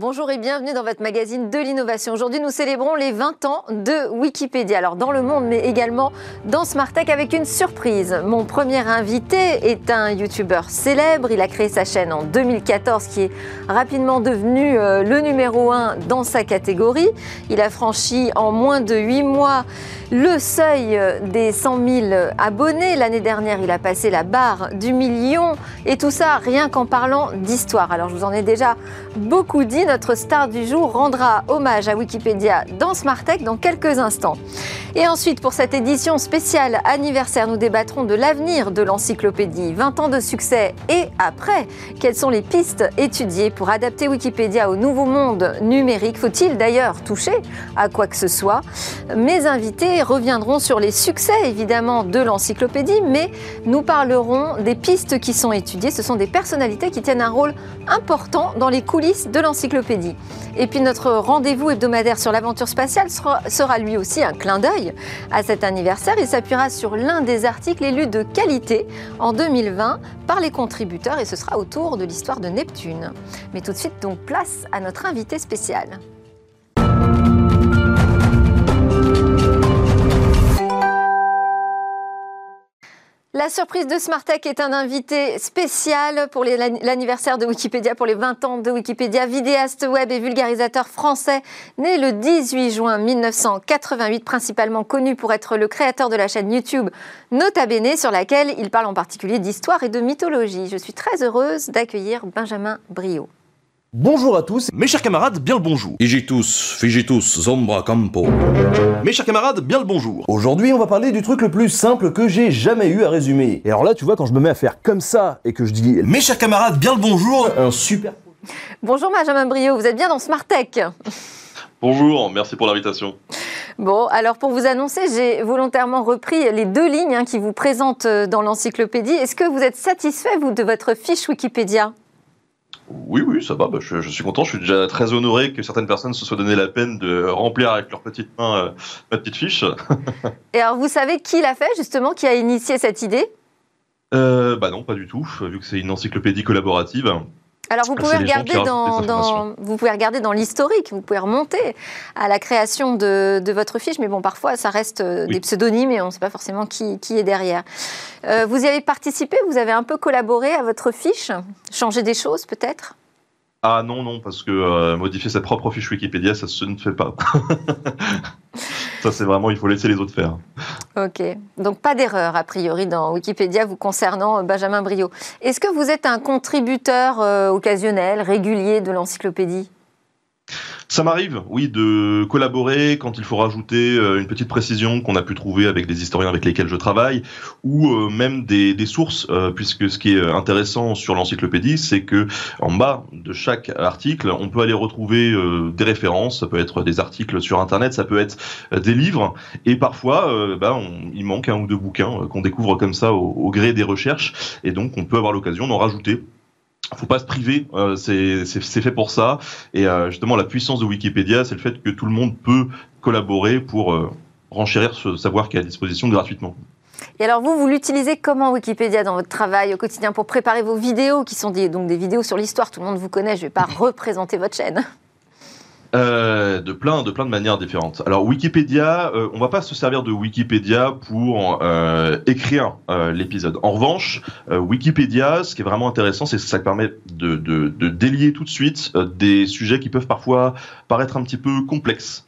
Bonjour et bienvenue dans votre magazine de l'innovation. Aujourd'hui, nous célébrons les 20 ans de Wikipédia. Alors, dans le monde, mais également dans Smartech avec une surprise. Mon premier invité est un YouTuber célèbre. Il a créé sa chaîne en 2014 qui est rapidement devenu euh, le numéro 1 dans sa catégorie. Il a franchi en moins de 8 mois le seuil des 100 000 abonnés. L'année dernière, il a passé la barre du million. Et tout ça rien qu'en parlant d'histoire. Alors, je vous en ai déjà beaucoup dit notre star du jour rendra hommage à Wikipédia dans Smartech dans quelques instants. Et ensuite, pour cette édition spéciale anniversaire, nous débattrons de l'avenir de l'encyclopédie. 20 ans de succès et après, quelles sont les pistes étudiées pour adapter Wikipédia au nouveau monde numérique? Faut-il d'ailleurs toucher à quoi que ce soit? Mes invités reviendront sur les succès évidemment de l'encyclopédie, mais nous parlerons des pistes qui sont étudiées. Ce sont des personnalités qui tiennent un rôle important dans les coulisses de l'encyclopédie et puis notre rendez-vous hebdomadaire sur l'aventure spatiale sera, lui aussi un clin d'œil à cet anniversaire. Il s'appuiera sur l'un des articles élus de qualité en 2020 par les contributeurs et ce sera autour de l'histoire de Neptune. Mais tout de suite donc place à notre invité spécial. La surprise de Smartech est un invité spécial pour l'anniversaire de Wikipédia, pour les 20 ans de Wikipédia, vidéaste web et vulgarisateur français, né le 18 juin 1988, principalement connu pour être le créateur de la chaîne YouTube Nota Bene, sur laquelle il parle en particulier d'histoire et de mythologie. Je suis très heureuse d'accueillir Benjamin Brio. Bonjour à tous, mes chers camarades, bien le bonjour. Igitus, figitus, zombra campo. Mes chers camarades, bien le bonjour. Aujourd'hui, on va parler du truc le plus simple que j'ai jamais eu à résumer. Et alors là, tu vois, quand je me mets à faire comme ça et que je dis Mes chers camarades, bien le bonjour, un super. Bonjour Benjamin Brio, vous êtes bien dans Smartech Bonjour, merci pour l'invitation. Bon, alors pour vous annoncer, j'ai volontairement repris les deux lignes hein, qui vous présentent euh, dans l'encyclopédie. Est-ce que vous êtes satisfait, vous, de votre fiche Wikipédia? Oui, oui, ça va. Bah, je, suis content. Je suis déjà très honoré que certaines personnes se soient donné la peine de remplir avec leurs petites mains euh, ma petite fiche. Et alors, vous savez qui l'a fait, justement, qui a initié cette idée? Euh, Bah non, pas du tout, vu que c'est une encyclopédie collaborative. Alors vous pouvez, regarder dans, vous pouvez regarder dans l'historique, vous pouvez remonter à la création de, votre fiche, mais bon, parfois ça reste euh, des pseudonymes et on ne sait pas forcément qui, qui est derrière. Euh, vous y avez participé, vous avez un peu collaboré à votre fiche, changé des choses peut-être? Ah non, non, parce que euh, modifier sa propre fiche Wikipédia, ça se ne fait pas. ça, c'est vraiment, il faut laisser les autres faire. Ok, donc pas d'erreur a priori dans Wikipédia vous concernant euh, Benjamin Brio. Est-ce que vous êtes un contributeur euh, occasionnel, régulier de l'encyclopédie? Ça m'arrive, oui, de collaborer quand il faut rajouter euh, une petite précision qu'on a pu trouver avec des historiens avec lesquels je travaille, ou euh, même des, sources, euh, puisque ce qui est intéressant sur l'encyclopédie, c'est que en bas de chaque article, on peut aller retrouver des références, ça peut être des articles sur Internet, ça peut être des livres, et parfois, bah, il manque un ou deux bouquins qu'on découvre comme ça au gré des recherches, et donc on peut avoir l'occasion d'en rajouter faut pas se priver, euh, c'est fait pour ça. Et euh, justement, la puissance de Wikipédia, c'est le fait que tout le monde peut collaborer pour euh, renchérir ce savoir qui est à disposition gratuitement. Et alors vous, vous l'utilisez comment Wikipédia dans votre travail au quotidien pour préparer vos vidéos, qui sont des, donc des vidéos sur l'histoire, tout le monde vous connaît, je ne vais pas représenter votre chaîne. Euh, de plein de plein de manières différentes. Alors Wikipédia, euh, on va pas se servir de Wikipédia pour euh, écrire euh, l'épisode. En revanche, Wikipédia, ce qui est vraiment intéressant, c'est que ça permet de, de, de, délier tout de suite des sujets qui peuvent parfois paraître un petit peu complexes.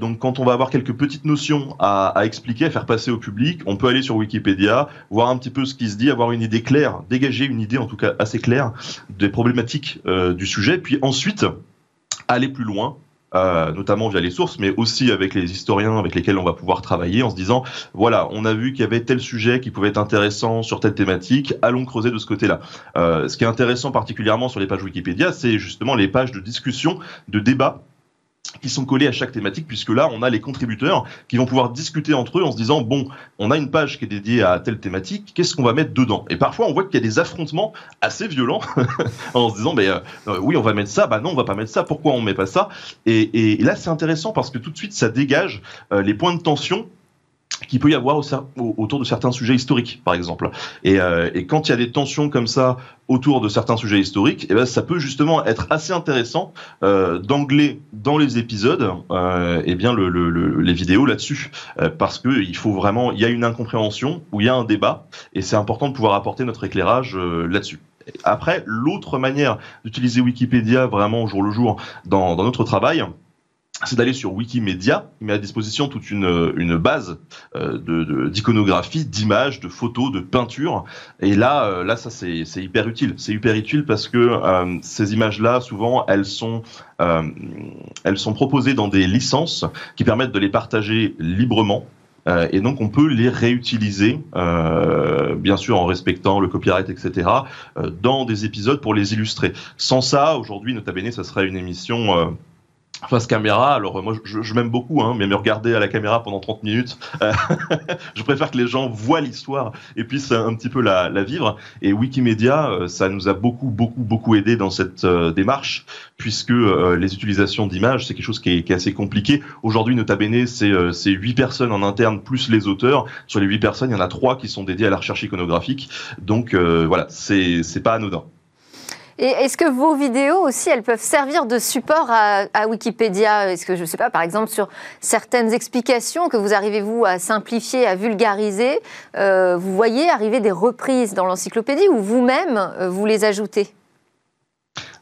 donc quand on va avoir quelques petites notions à, à, expliquer, à faire passer au public, on peut aller sur Wikipédia, voir un petit peu ce qui se dit, avoir une idée claire, dégager une idée en tout cas assez claire des problématiques du sujet, puis ensuite aller plus loin, euh, notamment via les sources, mais aussi avec les historiens avec lesquels on va pouvoir travailler en se disant, voilà, on a vu qu'il y avait tel sujet qui pouvait être intéressant sur telle thématique, allons creuser de ce côté-là. Euh, ce qui est intéressant particulièrement sur les pages Wikipédia, c'est justement les pages de discussion, de débat qui sont collés à chaque thématique, puisque là, on a les contributeurs qui vont pouvoir discuter entre eux en se disant, bon, on a une page qui est dédiée à telle thématique, qu'est-ce qu'on va mettre dedans? Et parfois, on voit qu'il y a des affrontements assez violents en se disant, mais euh, euh, oui, on va mettre ça, bah non, on va pas mettre ça, pourquoi on met pas ça? Et, là, c'est intéressant parce que tout de suite, ça dégage euh, les points de tension qu'il peut y avoir autour de certains sujets historiques, par exemple. Et, euh, et quand il y a des tensions comme ça autour de certains sujets historiques, eh ben, ça peut justement être assez intéressant euh, d'angler dans les épisodes euh, eh bien le, le, les vidéos là-dessus, euh, parce que il faut vraiment, il y a une incompréhension ou il y a un débat, et c'est important de pouvoir apporter notre éclairage euh, là-dessus. Après, l'autre manière d'utiliser Wikipédia vraiment au jour le jour dans, dans notre travail, c'est d'aller sur Wikimedia, il met à disposition toute une, une base euh, d'iconographie, d'images, de photos, de peintures. Et là, euh, là, ça c'est hyper utile. C'est hyper utile parce que euh, ces images-là, souvent, elles sont, euh, elles sont proposées dans des licences qui permettent de les partager librement. Euh, et donc on peut les réutiliser, euh, bien sûr en respectant le copyright, etc., dans des épisodes pour les illustrer. Sans ça, aujourd'hui, Nota Bene, ça serait une émission face caméra. Alors moi, je, je m'aime beaucoup, hein, mais me regarder à la caméra pendant 30 minutes, euh, je préfère que les gens voient l'histoire et puissent un petit peu la, la vivre. Et Wikimedia, euh, ça nous a beaucoup, beaucoup, beaucoup aidé dans cette euh, démarche, puisque les utilisations d'images, c'est quelque chose qui est, qui est assez compliqué. Aujourd'hui, Nota Bene, c'est huit personnes en interne plus les auteurs. Sur les huit personnes, il y en a trois qui sont dédiés à la recherche iconographique. Donc voilà, c'est pas anodin. Est-ce que vos vidéos aussi, elles peuvent servir de support à, à Wikipédia? Est-ce que, je ne sais pas, par exemple, sur certaines explications que vous arrivez, vous, à simplifier, à vulgariser, euh, vous voyez arriver des reprises dans l'encyclopédie ou vous-même, euh, vous les ajoutez?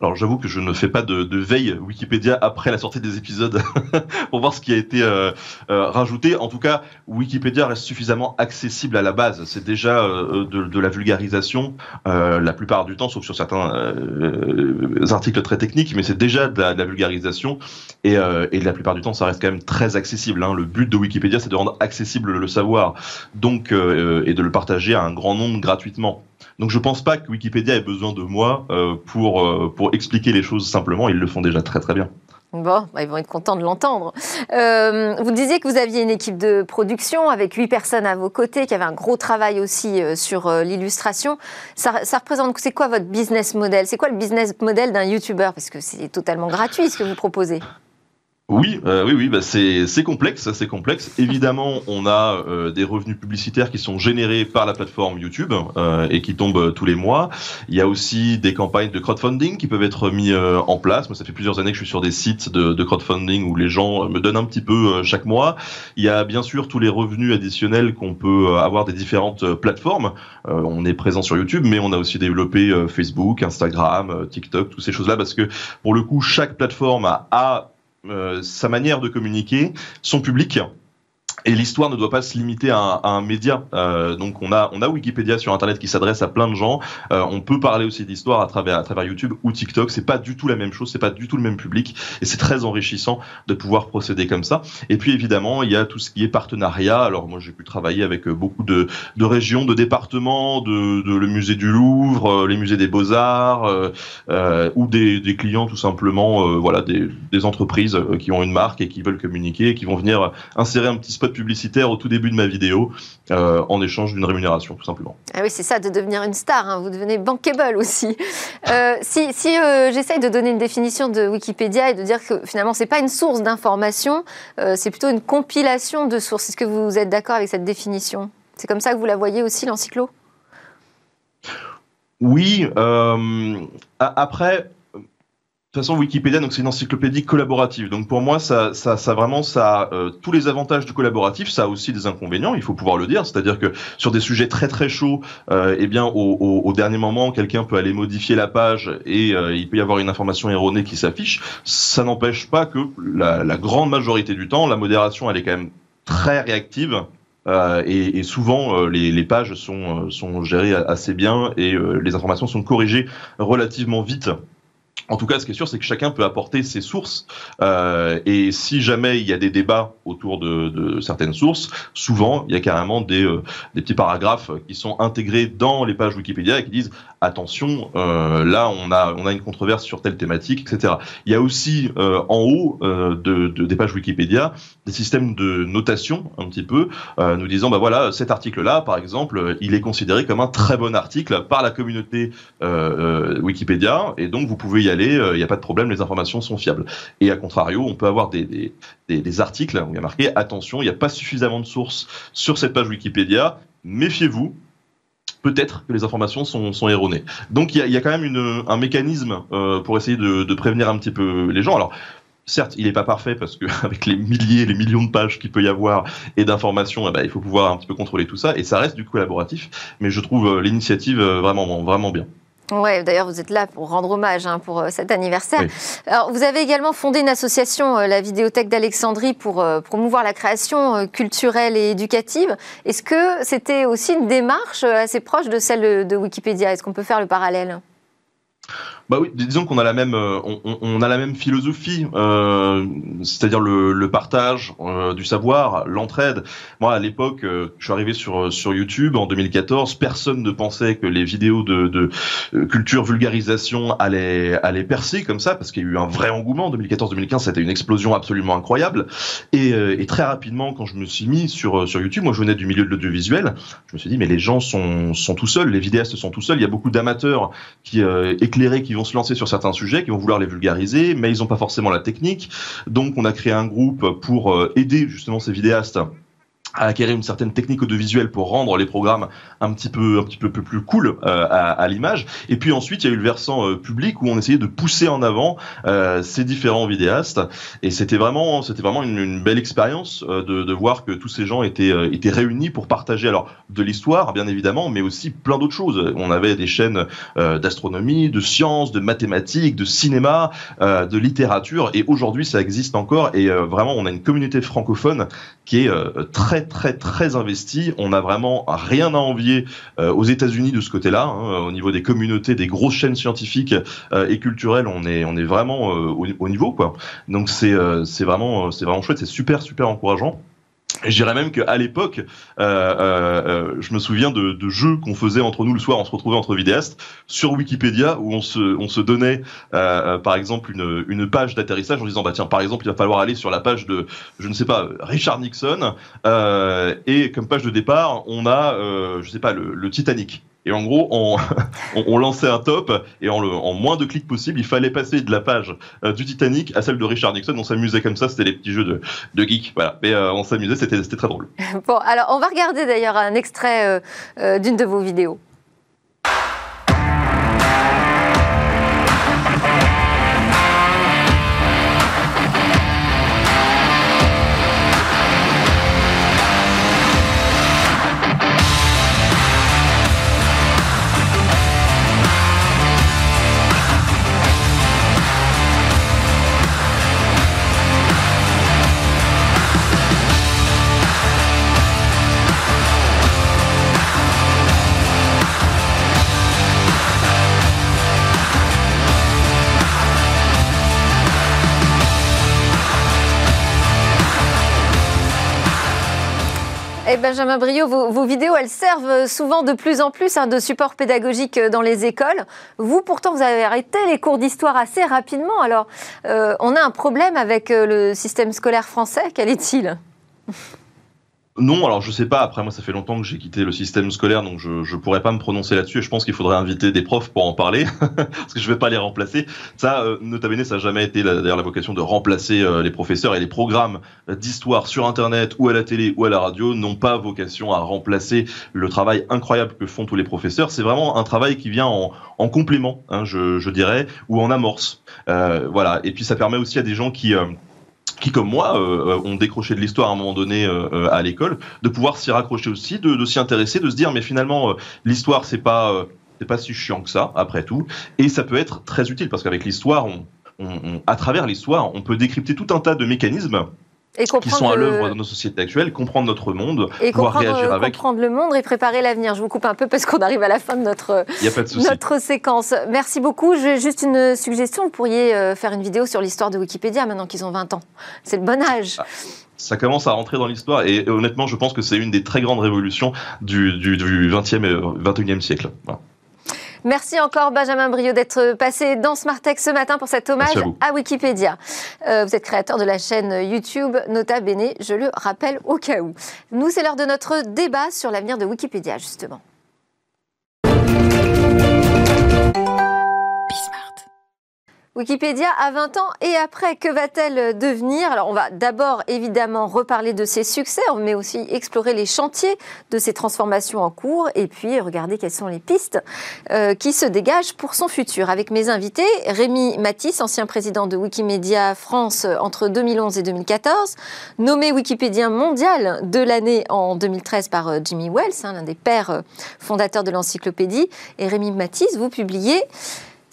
Alors j'avoue que je ne fais pas de, veille Wikipédia après la sortie des épisodes pour voir ce qui a été euh, euh, rajouté. En tout cas, Wikipédia reste suffisamment accessible à la base. C'est déjà euh, de, la vulgarisation la plupart du temps, sauf sur certains articles très techniques, mais c'est déjà de la, vulgarisation et, et la plupart du temps, ça reste quand même très accessible. Hein. Le but de Wikipédia, c'est de rendre accessible le savoir, donc et de le partager à un grand nombre gratuitement. Donc je pense pas que Wikipédia ait besoin de moi euh, pour, euh, pour expliquer les choses simplement, ils le font déjà très très bien. Bon, bah ils vont être contents de l'entendre. Euh, vous disiez que vous aviez une équipe de production avec huit personnes à vos côtés, qui avait un gros travail aussi sur l'illustration. Ça, ça, représente, c'est quoi votre business model? C'est quoi le business model d'un YouTuber? Parce que c'est totalement gratuit ce que vous proposez. Oui, euh, oui, oui, bah c'est complexe, c'est complexe. Évidemment, on a euh, des revenus publicitaires qui sont générés par la plateforme YouTube euh, et qui tombent euh, tous les mois. Il y a aussi des campagnes de crowdfunding qui peuvent être mis euh, en place. Moi, ça fait plusieurs années que je suis sur des sites de, crowdfunding où les gens me donnent un petit peu chaque mois. Il y a bien sûr tous les revenus additionnels qu'on peut avoir des différentes plateformes. on est présent sur YouTube, mais on a aussi développé Facebook, Instagram, TikTok, toutes ces choses-là, parce que pour le coup, chaque plateforme a, a euh, sa manière de communiquer, son public. Et l'histoire ne doit pas se limiter à un, à un média. Euh, donc on a on a Wikipédia sur Internet qui s'adresse à plein de gens. Euh, on peut parler aussi d'histoire à travers à travers YouTube ou TikTok. C'est pas du tout la même chose, c'est pas du tout le même public, et c'est très enrichissant de pouvoir procéder comme ça. Et puis évidemment il y a tout ce qui est partenariat. Alors moi j'ai pu travailler avec beaucoup de, de régions, de départements, de, de le musée du Louvre, euh, les musées des Beaux Arts, euh, euh, ou des, des, clients tout simplement, euh, voilà des, des entreprises qui ont une marque et qui veulent communiquer, et qui vont venir insérer un petit spot publicitaire au tout début de ma vidéo euh, en échange d'une rémunération, tout simplement. Ah oui, c'est ça, de devenir une star. Hein. Vous devenez bankable aussi. Euh, si, si euh, j'essaye de donner une définition de Wikipédia et de dire que finalement, c'est pas une source d'information, c'est plutôt une compilation de sources. Est-ce que vous êtes d'accord avec cette définition? C'est comme ça que vous la voyez aussi, l'encyclo? Oui. Euh, après, toute façon, Wikipédia, donc c'est une encyclopédie collaborative. Donc pour moi, ça, vraiment, ça a euh, tous les avantages du collaboratif. Ça a aussi des inconvénients. Il faut pouvoir le dire. C'est-à-dire que sur des sujets très très chauds, euh, eh bien, au, dernier moment, quelqu'un peut aller modifier la page et euh, il peut y avoir une information erronée qui s'affiche. Ça n'empêche pas que la, grande majorité du temps, la modération, elle est quand même très réactive. Et, souvent, les, pages sont, gérées assez bien et les informations sont corrigées relativement vite en tout cas, ce qui est sûr, c'est que chacun peut apporter ses sources. Euh, et si jamais il y a des débats autour de, de certaines sources, souvent il y a carrément des, euh, des, petits paragraphes qui sont intégrés dans les pages Wikipédia et qui disent attention, euh, là on a une controverse sur telle thématique, etc. Il y a aussi euh, en haut euh, de, de, des pages Wikipédia des systèmes de notation un petit peu, nous disant bah voilà cet article-là, par exemple, il est considéré comme un très bon article par la communauté Wikipédia et donc vous pouvez y aller, il n'y a pas de problème, les informations sont fiables. Et à contrario, on peut avoir des articles où il y a marqué attention, il n'y a pas suffisamment de sources sur cette page Wikipédia, méfiez-vous, peut-être que les informations sont, erronées. Donc il y a, quand même un mécanisme euh, pour essayer de, prévenir un petit peu les gens. Alors certes, il n'est pas parfait parce qu'avec les milliers, les millions de pages qu'il peut y avoir et d'informations, eh ben, il faut pouvoir un petit peu contrôler tout ça et ça reste du collaboratif. Mais je trouve euh, l'initiative euh, vraiment, vraiment bien. Ouais, d'ailleurs, vous êtes là pour rendre hommage hein, pour euh, cet anniversaire. Oui. Alors, vous avez également fondé une association, euh, la Vidéothèque d'Alexandrie, pour euh, promouvoir la création culturelle et éducative. Est-ce que c'était aussi une démarche assez proche de celle de Wikipédia? Est-ce qu'on peut faire le parallèle? Bah oui, disons qu'on a la même, euh, on, a la même philosophie, euh, c'est-à-dire le, partage euh, du savoir, l'entraide. Moi, à l'époque, euh, je suis arrivé sur sur YouTube en 2014. Personne ne pensait que les vidéos de, euh, culture vulgarisation allaient allaient percer comme ça, parce qu'il y a eu un vrai engouement. 2014-2015, c'était une explosion absolument incroyable. Et, euh, très rapidement, quand je me suis mis sur sur YouTube, moi, je venais du milieu de l'audiovisuel. Je me suis dit, mais les gens sont sont tout seuls, les vidéastes sont tout seuls. Il y a beaucoup d'amateurs qui qui vont se lancer sur certains sujets, qui vont vouloir les vulgariser, mais ils n'ont pas forcément la technique. Donc on a créé un groupe pour euh, aider justement ces vidéastes à acquérir une certaine technique audiovisuelle pour rendre les programmes un petit peu un petit peu plus cool euh, à, à l'image. Et puis ensuite il y a eu le versant euh, public où on essayait de pousser en avant euh, ces différents vidéastes. Et c'était vraiment c'était vraiment une, une belle expérience euh, de, de, voir que tous ces gens étaient euh, étaient réunis pour partager alors de l'histoire bien évidemment mais aussi plein d'autres choses. On avait des chaînes euh, d'astronomie de sciences de mathématiques de cinéma de littérature. Et aujourd'hui ça existe encore. Et vraiment on a une communauté francophone qui est très très très investi. On n'a vraiment rien à envier euh, aux États-Unis de ce côté-là. Hein, au niveau des communautés, des grosses chaînes scientifiques euh, et culturelles, on est vraiment euh, au, au, niveau. Donc c'est euh, c'est vraiment c'est vraiment chouette, c'est super super encourageant. Je dirais même qu'à l'époque, euh, euh, je me souviens de, de jeux qu'on faisait entre nous le soir, on se retrouvait entre vidéastes sur Wikipédia où on se, on se donnait, euh, par exemple, une, une page d'atterrissage en disant bah tiens, par exemple, il va falloir aller sur la page de, je ne sais pas, Richard Nixon, et comme page de départ, on a, je sais pas, le, le Titanic. Et en gros, on, lançait un top et en, moins de clics possible, il fallait passer de la page euh, du Titanic à celle de Richard Nixon. On s'amusait comme ça, c'était les petits jeux de, de geek. Voilà. Mais euh, on s'amusait, c'était très drôle. Bon, alors on va regarder d'ailleurs un extrait euh, d'une de vos vidéos. Et Benjamin Brio, vos, vidéos, elles servent souvent de plus en plus hein, de support pédagogique dans les écoles. Vous, pourtant, vous avez arrêté les cours d'histoire assez rapidement. Alors, euh, on a un problème avec euh, le système scolaire français. Quel est-il? Non, alors je sais pas. Après, moi, ça fait longtemps que j'ai quitté le système scolaire, donc je je pourrais pas me prononcer là-dessus. Et je pense qu'il faudrait inviter des profs pour en parler, parce que je vais pas les remplacer. Ça, euh, nota bene, ça n'a jamais été d'ailleurs la vocation de remplacer euh, les professeurs et les programmes d'histoire sur Internet ou à la télé ou à la radio n'ont pas vocation à remplacer le travail incroyable que font tous les professeurs. C'est vraiment un travail qui vient en, en complément, hein, je, je, dirais, ou en amorce. Euh, voilà. Et puis ça permet aussi à des gens qui euh, qui, comme moi, euh, ont décroché de l'histoire à un moment donné euh, à l'école, de pouvoir s'y raccrocher aussi, de, s'y intéresser, de se dire mais finalement euh, l'histoire c'est pas c'est pas si chiant que ça après tout, et ça peut être très utile parce qu'avec l'histoire, à travers l'histoire, on peut décrypter tout un tas de mécanismes et qui sont à l'œuvre dans nos sociétés actuelles, comprendre notre monde, et pouvoir réagir avec. Comprendre le monde et préparer l'avenir. Je vous coupe un peu parce qu'on arrive à la fin de notre, de notre séquence. Merci beaucoup. J'ai juste une suggestion. Vous pourriez euh, faire une vidéo sur l'histoire de Wikipédia maintenant qu'ils ont 20 ans. C'est le bon âge. Ah ça commence à rentrer dans l'histoire et honnêtement, je pense que c'est une des très grandes révolutions du, du, du 20e et 21e siècle. Voilà. Merci encore Benjamin Brio d'être passé dans Smartech ce matin pour cet hommage à, à, Wikipédia. Euh, vous êtes créateur de la chaîne YouTube Nota Bene, je le rappelle au cas où. Nous, c'est l'heure de notre débat sur l'avenir de Wikipédia, justement. Wikipédia a 20 ans et après, que va-t-elle devenir? Alors on va d'abord évidemment reparler de ses succès, mais aussi explorer les chantiers de ses transformations en cours et puis regarder quelles sont les pistes euh, qui se dégagent pour son futur. Avec mes invités, Rémi Matisse, ancien président de Wikimedia France entre 2011 et 2014, nommé Wikipédien mondial de l'année en 2013 par euh, Jimmy Wells, hein, l'un des pères euh, fondateurs de l'encyclopédie. Et Rémi Matisse, vous publiez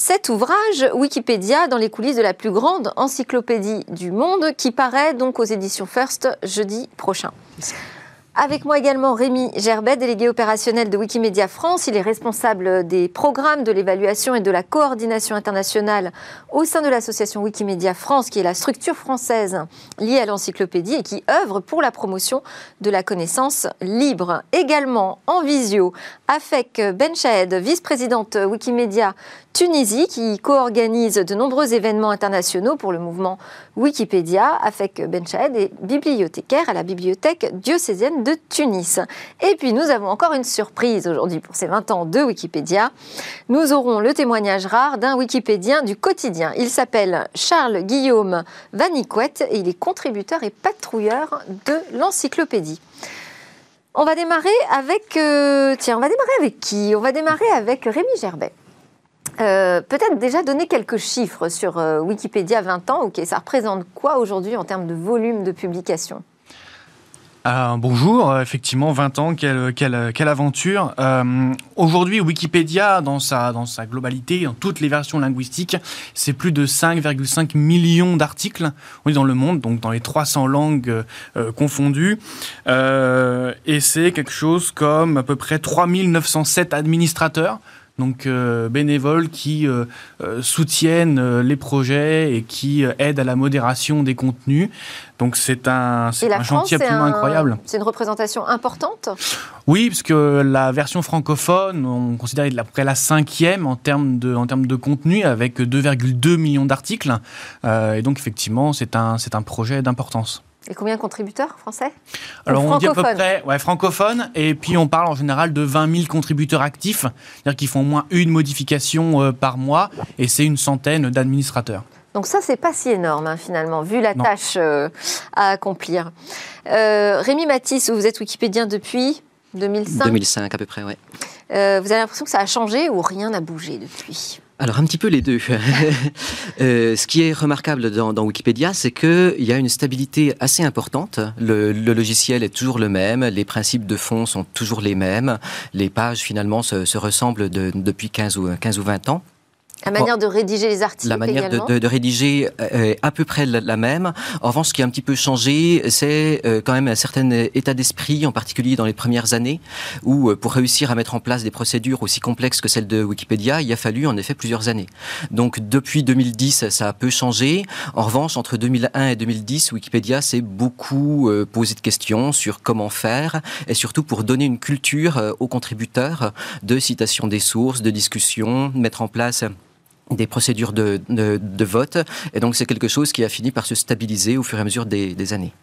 cet ouvrage Wikipédia dans les coulisses de la plus grande encyclopédie du monde qui paraît donc aux éditions First jeudi prochain. Avec moi également Rémi Gerbet, délégué opérationnel de Wikimedia France. Il est responsable des programmes de l'évaluation et de la coordination internationale au sein de l'association Wikimedia France, qui est la structure française liée à l'encyclopédie et qui œuvre pour la promotion de la connaissance libre. Également en visio, Afek Benchahed, vice-présidente Wikimedia Tunisie, qui co-organise de nombreux événements internationaux pour le mouvement Wikipédia. Afek Benchahed est bibliothécaire à la bibliothèque diocésaine de Tunis. Et puis nous avons encore une surprise aujourd'hui pour ces 20 ans de Wikipédia. Nous aurons le témoignage rare d'un Wikipédien du quotidien. Il s'appelle Charles Guillaume Vaniquette et il est contributeur et patrouilleur de l'encyclopédie. On va démarrer avec. Euh, tiens, on va démarrer avec qui? On va démarrer avec Rémi Gerbet. Euh, peut-être déjà donner quelques chiffres sur euh, Wikipédia 20 ans. Ça représente quoi aujourd'hui en termes de volume de publication? Euh, bonjour, euh, effectivement, 20 ans, quelle, quelle, quelle aventure. Aujourd'hui, Wikipédia, dans sa, dans sa globalité, dans toutes les versions linguistiques, c'est plus de 5,5 millions d'articles dans le monde, donc dans les 300 langues confondues. Et c'est quelque chose comme à peu près 3907 administrateurs donc euh, bénévoles qui euh, euh, soutiennent les projets et qui aident à la modération des contenus. Donc c'est un, un chantier absolument incroyable. C'est une représentation importante? Oui, parce que la version francophone, on considère à peu près la cinquième en termes de, en termes de contenu, avec 2,2 millions d'articles. et donc effectivement, c'est un, un projet d'importance. Et combien de contributeurs français Alors on dit à peu près ouais, francophone, et puis on parle en général de 20 000 contributeurs actifs, c'est-à-dire qu'ils font au moins une modification euh, par mois, et c'est une centaine d'administrateurs. Donc ça, c'est pas si énorme hein, finalement, vu la tâche euh, à accomplir. Euh, Rémi Matisse, vous êtes wikipédien depuis 2005 2005 à peu près, oui. vous avez l'impression que ça a changé ou rien n'a bougé depuis? Alors un petit peu les deux. euh, ce qui est remarquable dans, Wikipédia, c'est qu'il y a une stabilité assez importante. Le, logiciel est toujours le même, les principes de fond sont toujours les mêmes, les pages finalement se, se ressemblent de, depuis 15 ou, 15 ou 20 ans. La manière de rédiger les articles La manière de, de, de, rédiger est à peu près la, même. En revanche, ce qui a un petit peu changé, c'est euh, quand même un certain état d'esprit, en particulier dans les premières années, où euh, pour réussir à mettre en place des procédures aussi complexes que celles de Wikipédia, il a fallu en effet plusieurs années. Donc depuis 2010, ça a peu changé. En revanche, entre 2001 et 2010, Wikipédia s'est beaucoup euh, posé de questions sur comment faire, et surtout pour donner une culture aux contributeurs de citation des sources, de discussion, mettre en place des procédures de, de, de, vote. Et donc c'est quelque chose qui a fini par se stabiliser au fur et à mesure des, des années.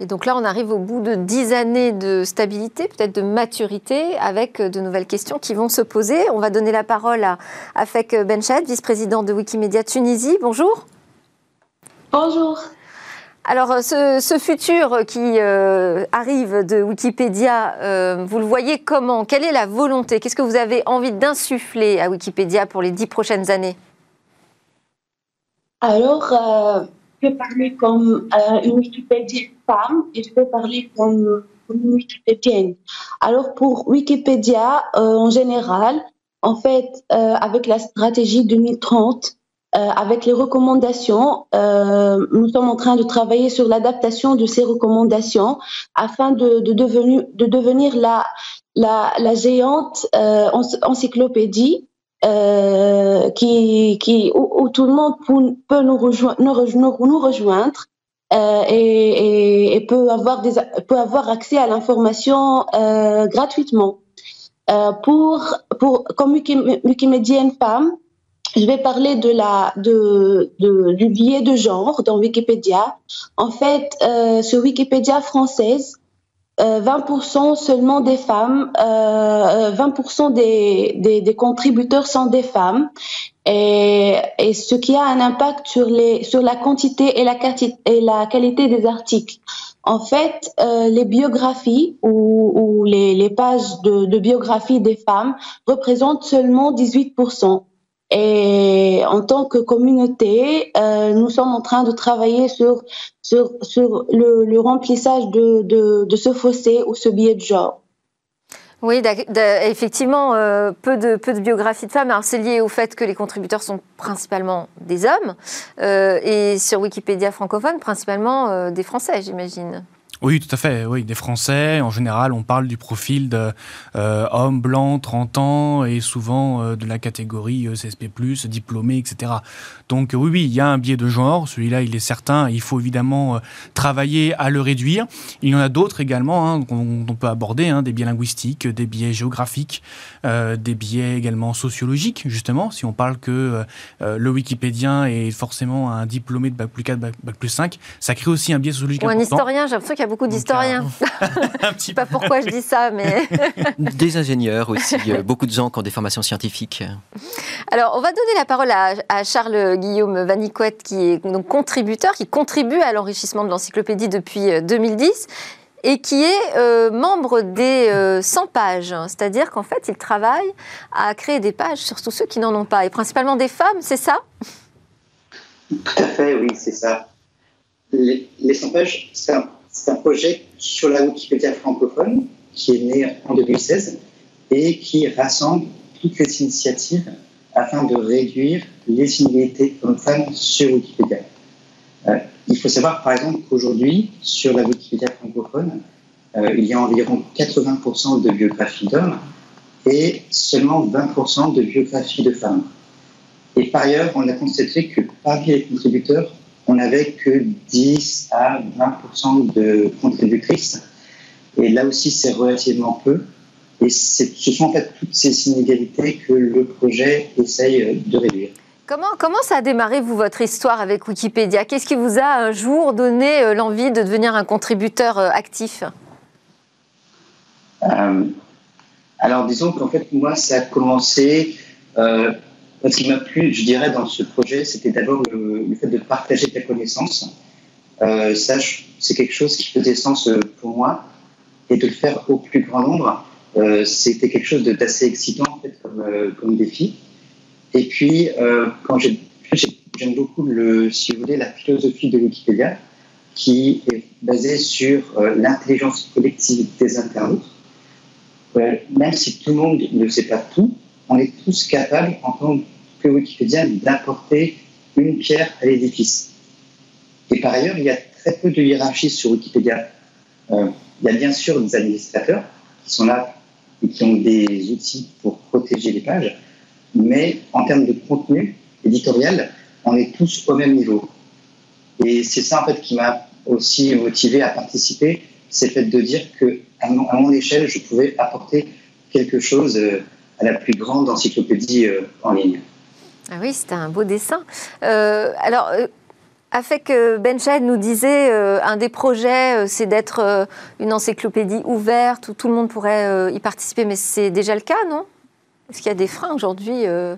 Et donc là, on arrive au bout de dix années de stabilité, peut-être de maturité, avec de nouvelles questions qui vont se poser. On va donner la parole à Afek Benched, vice-président de Wikimedia Tunisie. Bonjour. Bonjour. Alors, ce, ce, futur qui euh, arrive de Wikipédia, euh, vous le voyez comment? Quelle est la volonté? Qu'est-ce que vous avez envie d'insuffler à Wikipédia pour les dix prochaines années? Alors, euh, je peux parler comme euh, une Wikipédienne femme et je peux parler comme, une Wikipédienne. Alors, pour Wikipédia, euh, en général, en fait, euh, avec la stratégie 2030, euh, avec les recommandations, euh, nous sommes en train de travailler sur l'adaptation de ces recommandations afin de, de, devenir, de devenir la, la, géante euh, encyclopédie euh, qui, qui, où, tout le monde peut nous, rejoindre, nous, rejoindre euh, et, peut, avoir des, peut avoir accès à l'information euh, gratuitement. pour, pour, comme Wikimédienne femme, je vais parler de la, de, de, du biais de genre dans Wikipédia. En fait, euh, sur Wikipédia française, euh, 20% seulement des femmes, euh, 20% des, des, des, contributeurs sont des femmes. et, et, ce qui a un impact sur, les, sur la quantité et la, qualité des articles. En fait, euh, les biographies ou, ou les, les, pages de, de des femmes représentent seulement 18%. Et en tant que communauté, euh, nous sommes en train de travailler sur, sur, sur le, remplissage de, de, de ce fossé ou ce biais de genre. Oui, effectivement, euh, peu, de, peu de biographies de femmes. Alors, c'est lié au fait que les contributeurs sont principalement des hommes euh, et sur Wikipédia francophone, principalement des Français, j'imagine. Oui, tout à fait. Oui, des Français. En général, on parle du profil de euh, homme blanc, 30 ans, et souvent euh, de la catégorie euh, CSP+, diplômé, etc. Donc oui, oui, il y a un biais de genre. Celui-là, il est certain. Il faut évidemment euh, travailler à le réduire. Il y en a d'autres également hein, qu'on on peut aborder, hein, des biais linguistiques, des biais géographiques, des biais également sociologiques, justement. Si on parle que le Wikipédien est forcément un diplômé de Bac plus 4, Bac, plus 5, ça crée aussi un biais sociologique Ou un important. historien, j'ai l'impression qu'il y a beaucoup d'historiens. Je sais pas pourquoi je dis ça, mais... Des ingénieurs aussi, euh, beaucoup de gens qui ont des formations scientifiques. Alors, on va donner la parole à, à Charles Guillaume Vanicouette, qui est donc contributeur, qui contribue à l'enrichissement de l'encyclopédie depuis 2010 et qui est euh, membre des euh, 100 pages. C'est-à-dire qu'en fait, il travaille à créer des pages sur tous ceux qui n'en ont pas, et principalement des femmes, c'est ça? Tout à fait, oui, c'est ça. Les, les 100 pages, c'est un, un, projet sur la Wikipédia francophone qui est né en 2016 et qui rassemble toutes les initiatives afin de réduire les inégalités hommes-femmes sur Wikipédia. Euh, il faut savoir, par exemple, qu'aujourd'hui, sur la Wikipédia francophone, euh, il y a environ 80% de biographies d'hommes et seulement 20% de biographies de femmes. Et par ailleurs, on a constaté que parmi les contributeurs, on n'avait que 10 à 20% de contributrices. Et là aussi, c'est relativement peu. Et ce sont en fait toutes ces inégalités que le projet essaye de réduire. Comment, comment ça a démarré, vous, votre histoire avec Wikipédia? Qu'est-ce qui vous a un jour donné euh, l'envie de devenir un contributeur euh, actif? Euh, Alors, disons qu'en fait, moi, ça a commencé. Euh, ce qui m'a plu, je dirais, dans ce projet, c'était d'abord le, fait de partager ta connaissance. Euh, ça, c'est quelque chose qui faisait sens pour moi. Et de le faire au plus grand nombre, euh, c'était quelque chose d'assez excitant, en fait, comme, défi. Et puis, euh, quand j'aime beaucoup, le, si vous voulez, la philosophie de Wikipédia, qui est basée sur euh, l'intelligence collective des internautes. Euh, même si tout le monde ne sait pas tout, on est tous capables, en tant que Wikipédia, d'apporter une pierre à l'édifice. Et par ailleurs, il y a très peu de hiérarchie sur Wikipédia. Euh, il y a bien sûr des administrateurs qui sont là et qui ont des outils pour protéger les pages, mais en termes de contenu éditorial, on est tous au même niveau. Et c'est ça en fait qui m'a aussi motivé à participer, c'est le fait de dire que mon, échelle, je pouvais apporter quelque chose euh, à la plus grande encyclopédie euh, en ligne. Ah oui, c'était un beau dessin. Euh, alors. Afek Benchahed nous disait euh, un des projets, euh, c'est d'être euh, une encyclopédie ouverte où tout le monde pourrait y participer, mais c'est déjà le cas, non? Est-ce qu'il y a des freins aujourd'hui euh,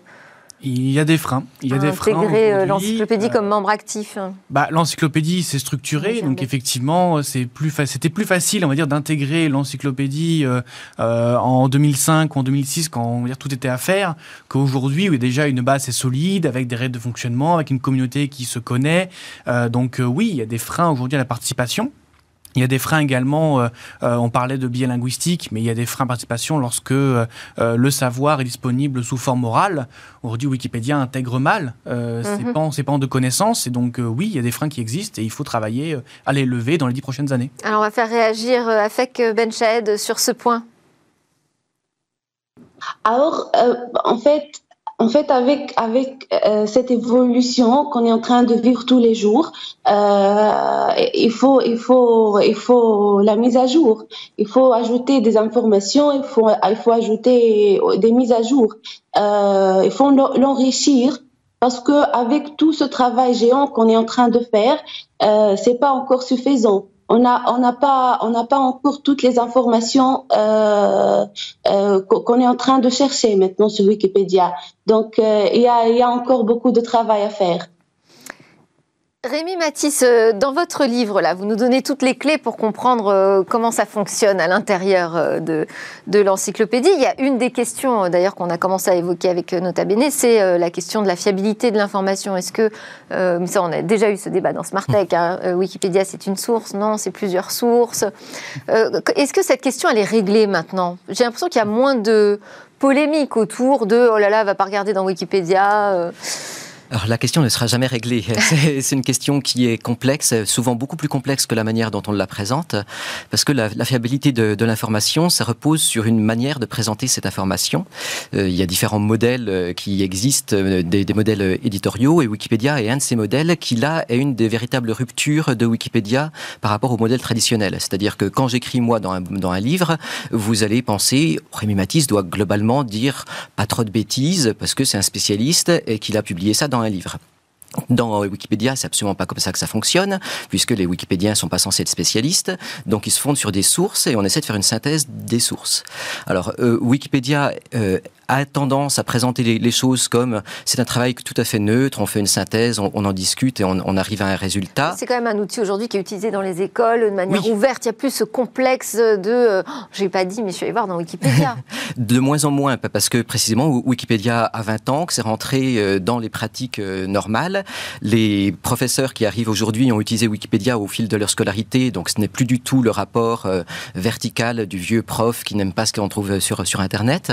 Il y a des freins. Il y a des freins. Intégrer l'encyclopédie euh, comme membre actif. Bah, l'encyclopédie, c'est structuré, donc effectivement, c'est plus c'était plus facile, on va dire, d'intégrer l'encyclopédie euh, en 2005 ou en 2006 quand on va dire, tout était à faire, qu'aujourd'hui où il y a déjà une base est solide, avec des règles de fonctionnement, avec une communauté qui se connaît. donc oui, il y a des freins aujourd'hui à la participation. Il y a des freins également, euh, euh, on parlait de biais linguistiques, mais il y a des freins de participation lorsque euh, le savoir est disponible sous forme orale. Aujourd'hui, Wikipédia intègre mal euh, mm -hmm. ces, pans, ces pans de connaissances, et donc oui, il y a des freins qui existent, et il faut travailler à les lever dans les dix prochaines années. Alors on va faire réagir Afek Benchahed sur ce point. Alors, en fait, en fait, avec, avec euh, cette évolution qu'on est en train de vivre tous les jours, euh, il, faut, il, faut, il faut la mise à jour. Il faut ajouter des informations, il faut, il faut ajouter des mises à jour. Euh, il faut l'enrichir parce que avec tout ce travail géant qu'on est en train de faire, euh, c'est pas encore suffisant on n'a on pas on n'a pas encore toutes les informations euh, euh, qu'on est en train de chercher maintenant sur Wikipédia. Donc, il y a, y, a, encore beaucoup de travail à faire. Rémi Matisse, euh, dans votre livre, là, vous nous donnez toutes les clés pour comprendre euh, comment ça fonctionne à l'intérieur euh, de, l'encyclopédie. Il y a une des questions, d'ailleurs, qu'on a commencé à évoquer avec Nota Bene, c'est la question de la fiabilité de l'information. Est-ce que, ça, on a déjà eu ce débat dans Smartech, hein, Wikipédia, c'est une source Non, c'est plusieurs sources. Est-ce que cette question, elle est réglée maintenant? J'ai l'impression qu'il y a moins de polémique autour de « oh là là, va pas regarder dans Wikipédia ». Alors la question ne sera jamais réglée. C'est une question qui est complexe, souvent beaucoup plus complexe que la manière dont on la présente, parce que la, la fiabilité de, de l'information, ça repose sur une manière de présenter cette information. Euh, il y a différents modèles euh, qui existent, euh, des, des, modèles éditoriaux, et Wikipédia est un de ces modèles qui, là, est une des véritables ruptures de Wikipédia par rapport au modèle traditionnel. C'est-à-dire que quand j'écris, moi, dans un, dans un livre, vous allez penser, Rémi Matisse doit globalement dire pas trop de bêtises, parce que c'est un spécialiste et qu'il a publié ça dans un livre. Dans Wikipédia, c'est absolument pas comme ça que ça fonctionne, puisque les Wikipédiens sont pas censés être spécialistes, donc ils se fondent sur des sources et on essaie de faire une synthèse des sources. Alors euh, Wikipédia euh, a tendance à présenter les, les choses comme c'est un travail tout à fait neutre, on fait une synthèse, on, on en discute et on, on, arrive à un résultat. C'est quand même un outil aujourd'hui qui est utilisé dans les écoles de manière oui. ouverte. Il n'y a plus ce complexe de euh, oh, j'ai pas dit, mais je suis allé voir dans Wikipédia. de moins en moins, parce que précisément Wikipédia a 20 ans, que c'est rentré euh, dans les pratiques euh, normales. Les professeurs qui arrivent aujourd'hui ont utilisé Wikipédia au fil de leur scolarité, donc ce n'est plus du tout le rapport vertical du vieux prof qui n'aime pas ce qu'on trouve sur, sur Internet.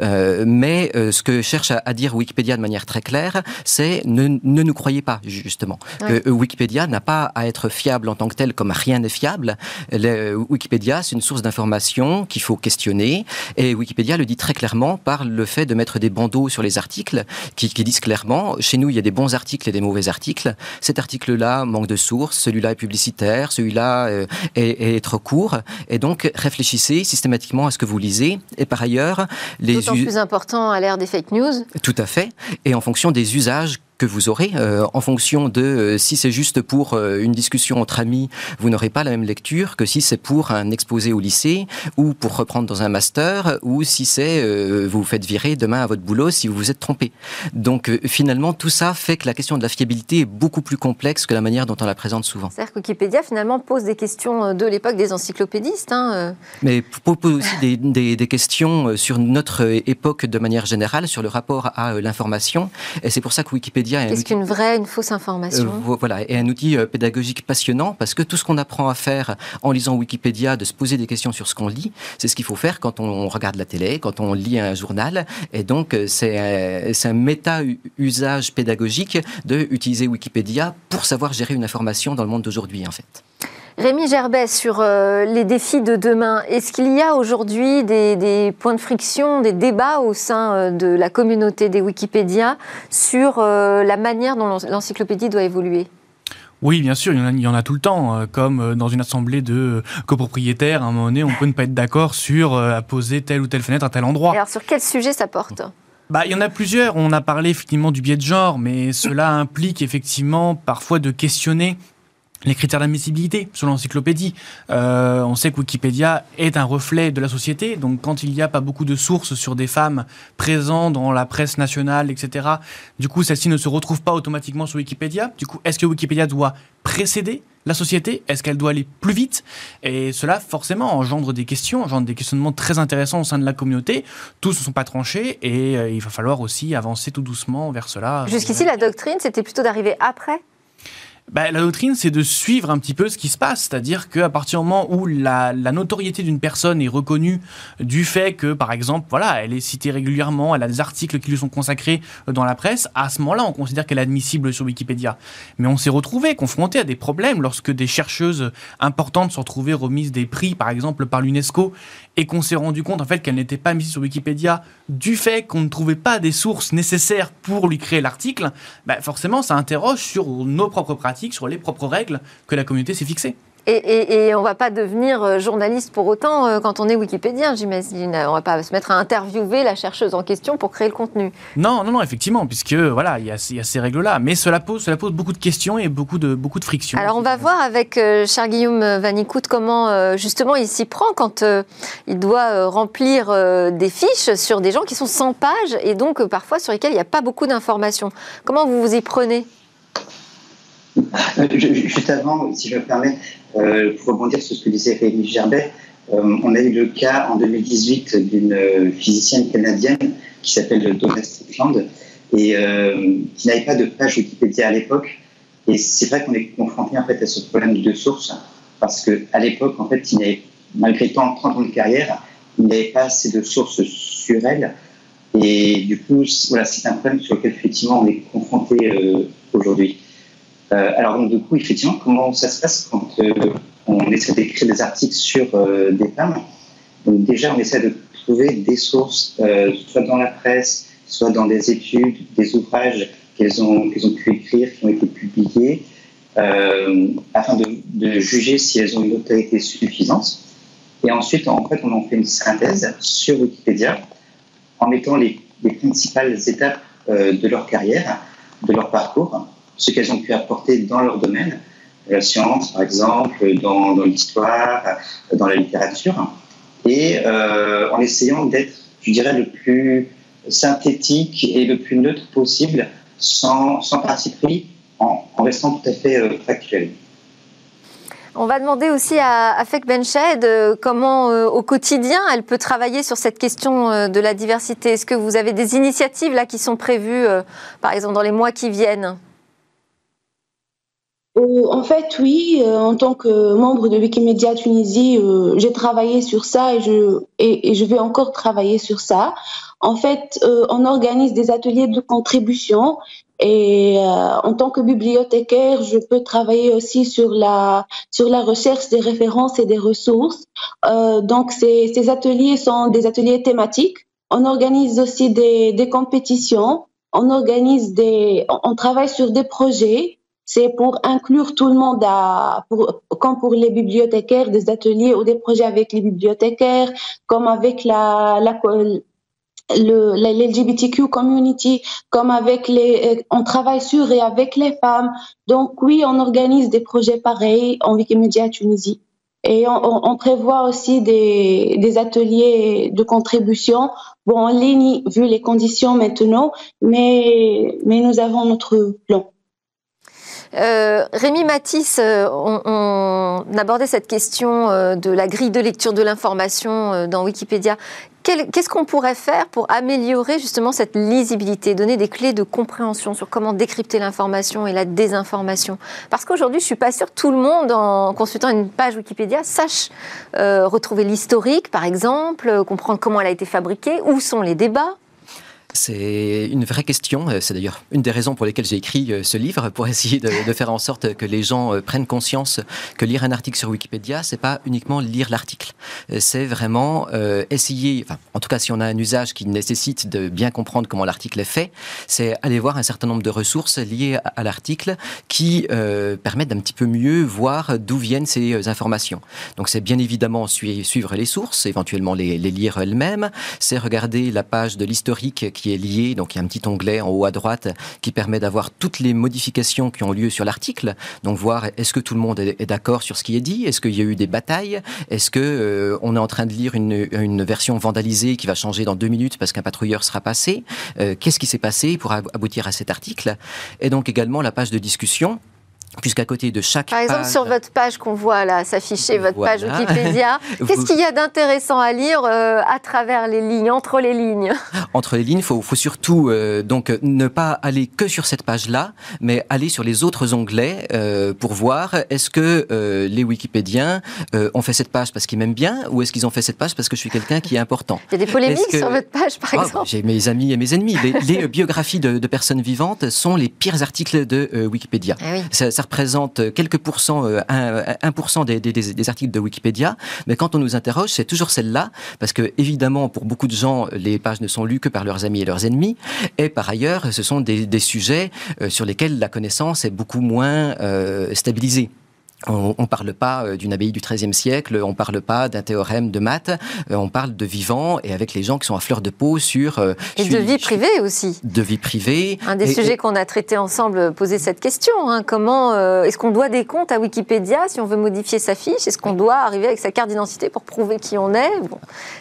Euh, mais euh, ce que cherche à, à, dire Wikipédia de manière très claire, c'est ne, ne, nous croyez pas, justement. Ouais. Que euh, Wikipédia n'a pas à être fiable en tant que tel, comme rien n'est fiable. Le, euh, Wikipédia, c'est une source d'information qu'il faut questionner. Et Wikipédia le dit très clairement par le fait de mettre des bandeaux sur les articles qui, qui disent clairement, chez nous, il y a des bons articles et des mauvais articles. Cet article-là manque de source, celui-là est publicitaire, celui-là euh, est, est, trop court. Et donc, réfléchissez systématiquement à ce que vous lisez. Et par ailleurs, les... important à l'ère des fake news. Tout à fait. Et en fonction des usages que vous aurez euh, en fonction de euh, si c'est juste pour euh, une discussion entre amis, vous n'aurez pas la même lecture que si c'est pour un exposé au lycée ou pour reprendre dans un master ou si c'est vous vous faites virer demain à votre boulot si vous vous êtes trompé. Donc finalement tout ça fait que la question de la fiabilité est beaucoup plus complexe que la manière dont on la présente souvent. C'est-à-dire que Wikipédia finalement pose des questions de l'époque des encyclopédistes. Hein Mais pose aussi des, des, des, questions sur notre époque de manière générale, sur le rapport à l'information. Et c'est pour ça que Wikipédia Qu'est-ce qu'une vraie, une fausse information euh, Voilà, et un outil euh, pédagogique passionnant parce que tout ce qu'on apprend à faire en lisant Wikipédia, de se poser des questions sur ce qu'on lit, c'est ce qu'il faut faire quand on regarde la télé, quand on lit un journal. Et donc, euh, c'est un méta-usage pédagogique de utiliser Wikipédia pour savoir gérer une information dans le monde d'aujourd'hui, en fait. Rémi Gerbet, sur euh, les défis de demain, est-ce qu'il y a aujourd'hui des, des, points de friction, des débats au sein euh, de la communauté des Wikipédia sur euh, la manière dont l'encyclopédie doit évoluer? Oui, bien sûr, il y, en a, il y en a tout le temps, comme dans une assemblée de copropriétaires, à un moment donné, on peut ne pas être d'accord sur poser telle ou telle fenêtre à tel endroit. Alors, sur quel sujet ça porte? Bah, il y en a plusieurs. On a parlé effectivement du biais de genre, mais cela implique effectivement parfois de questionner les critères d'admissibilité sur l'encyclopédie. Euh, on sait que Wikipédia est un reflet de la société, donc quand il n'y a pas beaucoup de sources sur des femmes présentes dans la presse nationale, etc., du coup, celles-ci ne se retrouvent pas automatiquement sur Wikipédia. Du coup, est-ce que Wikipédia doit précéder la société? Est-ce qu'elle doit aller plus vite? Et cela, forcément, engendre des questions, engendre des questionnements très intéressants au sein de la communauté. Tous ne sont pas tranchés et euh, il va falloir aussi avancer tout doucement vers cela. Jusqu'ici, la doctrine, c'était plutôt d'arriver après bah, la doctrine, c'est de suivre un petit peu ce qui se passe. C'est-à-dire qu'à partir du moment où la, notoriété d'une personne est reconnue du fait que, par exemple, voilà, elle est citée régulièrement, elle a des articles qui lui sont consacrés dans la presse, à ce moment-là, on considère qu'elle est admissible sur Wikipédia. Mais on s'est retrouvé confronté à des problèmes lorsque des chercheuses importantes sont retrouvées remises des prix, par exemple, par l'UNESCO, et qu'on s'est rendu compte, en fait, qu'elle n'était pas mise sur Wikipédia du fait qu'on ne trouvait pas des sources nécessaires pour lui créer l'article, bah, forcément, ça interroge sur nos propres pratiques sur les propres règles que la communauté s'est fixées. Et, on ne va pas devenir euh, journaliste pour autant euh, quand on est Wikipédien, j'imagine. On ne va pas se mettre à interviewer la chercheuse en question pour créer le contenu. Non, non, non, effectivement, puisque voilà, il y a, ces règles-là. Mais cela pose, cela pose beaucoup de questions et beaucoup de, beaucoup de frictions. Alors on va voir avec euh, cher Guillaume Vanicout comment justement il s'y prend quand il doit remplir des fiches sur des gens qui sont sans pages et donc parfois sur lesquels il n'y a pas beaucoup d'informations. Comment vous vous y prenez? Juste avant, si je me permets, euh, pour rebondir sur ce que disait Rémi Gerbet, euh, on a eu le cas en 2018 d'une physicienne canadienne qui s'appelle Donna Strickland et euh, qui n'avait pas de page Wikipédia à l'époque. Et c'est vrai qu'on est confronté en à ce problème de sources parce qu'à l'époque, en fait, il avait, malgré tant 30 ans de carrière, il n'y avait pas assez de sources sur elle. Et du coup, voilà, c'est un problème sur lequel effectivement on est confronté aujourd'hui. Euh, alors donc du coup, effectivement, comment ça se passe quand euh, on essaie d'écrire des articles sur euh, des femmes? Donc déjà, on essaie de trouver des sources, soit dans la presse, soit dans des études, des ouvrages qu'elles ont, pu écrire, qui ont été publiés, afin de, juger si elles ont une autorité suffisante. Et ensuite, en fait, on en fait une synthèse sur Wikipédia en mettant les principales étapes de leur carrière, de leur parcours, ce qu'elles ont pu apporter dans leur domaine, la science par exemple, dans, l'histoire, dans la littérature, et euh, en essayant d'être, je dirais, le plus synthétique et le plus neutre possible, sans, sans parti pris, en, restant tout à fait euh, factuel. On va demander aussi à Afek Benched euh, comment au quotidien elle peut travailler sur cette question de la diversité. Est-ce que vous avez des initiatives là qui sont prévues, par exemple dans les mois qui viennent? Euh, en fait, oui, euh, en tant que membre de Wikimedia Tunisie, euh, j'ai travaillé sur ça et je, et, je vais encore travailler sur ça. En fait, on organise des ateliers de contribution et en tant que bibliothécaire, je peux travailler aussi sur la, sur la recherche des références et des ressources. donc, ces, ces ateliers sont des ateliers thématiques. On organise aussi des, des compétitions. On organise des, on travaille sur des projets c'est pour inclure tout le monde, à, comme pour les bibliothécaires, des ateliers ou des projets avec les bibliothécaires, comme avec la, la l'LGBTQ community, comme avec les, on travaille sur et avec les femmes. Donc oui, on organise des projets pareils en Wikimedia Tunisie. Et on, on prévoit aussi des, des, ateliers de contribution, bon, en ligne, vu les conditions maintenant, mais, mais nous avons notre plan. Euh, Rémi Matisse, euh, on, abordait cette question euh, de la grille de lecture de l'information dans Wikipédia. Qu'est-ce qu'on pourrait faire pour améliorer justement cette lisibilité, donner des clés de compréhension sur comment décrypter l'information et la désinformation? Parce qu'aujourd'hui, je suis pas sûre que tout le monde, en consultant une page Wikipédia, sache retrouver l'historique, par exemple, comprendre comment elle a été fabriquée, où sont les débats. C'est une vraie question. Euh, c'est d'ailleurs une des raisons pour lesquelles j'ai écrit euh, ce livre, pour essayer de, faire en sorte que les gens euh, prennent conscience que lire un article sur Wikipédia, c'est pas uniquement lire l'article. C'est vraiment essayer, enfin, en tout cas, si on a un usage qui nécessite de bien comprendre comment l'article est fait, c'est aller voir un certain nombre de ressources liées à, l'article qui permettent d'un petit peu mieux voir d'où viennent ces informations. Donc, c'est bien évidemment suivre les sources, éventuellement les, les lire elles-mêmes. C'est regarder la page de l'historique qui est lié. Donc il y a un petit onglet en haut à droite qui permet d'avoir toutes les modifications qui ont lieu sur l'article. Donc voir est-ce que tout le monde est d'accord sur ce qui est dit? Est-ce qu'il y a eu des batailles? Est-ce que euh, on est en train de lire une, une, version vandalisée qui va changer dans deux minutes parce qu'un patrouilleur sera passé? Euh, Qu'est-ce qui s'est passé pour aboutir à cet article? Et donc également la page de discussion puisqu'à côté de chaque Par exemple, sur votre page qu'on voit là s'afficher, votre page Wikipédia, qu'est-ce qu'il y a d'intéressant à lire euh, à travers les lignes, entre les lignes? Entre les lignes, il faut, faut, surtout euh, donc ne pas aller que sur cette page-là, mais aller sur les autres onglets euh, pour voir est-ce que les Wikipédiens ont fait cette page parce qu'ils m'aiment bien ou est-ce qu'ils ont fait cette page parce que je suis quelqu'un qui est important? Il y a des polémiques sur votre page, par ah, exemple. J'ai mes amis et mes ennemis. Les, biographies de, personnes vivantes sont les pires articles de Wikipédia. Ah oui représente quelques pourcents, 1%, euh, des, articles de Wikipédia, mais quand on nous interroge, c'est toujours celle-là, parce que évidemment, pour beaucoup de gens, les pages ne sont lues que par leurs amis et leurs ennemis, et par ailleurs, ce sont des, sujets euh, sur lesquels la connaissance est beaucoup moins euh, stabilisée. On ne parle pas euh, d'une abbaye du XIIIe siècle, on ne parle pas d'un théorème de maths, euh, on parle de vivant et avec les gens qui sont à fleur de peau sur... Euh, et de vie privée aussi. De vie privée. Un des sujets qu'on a traité ensemble posait cette question. Hein. comment Est-ce qu'on doit des comptes à Wikipédia si on veut modifier sa fiche? Est-ce qu'on doit arriver avec sa carte d'identité pour prouver qui on est? Bon,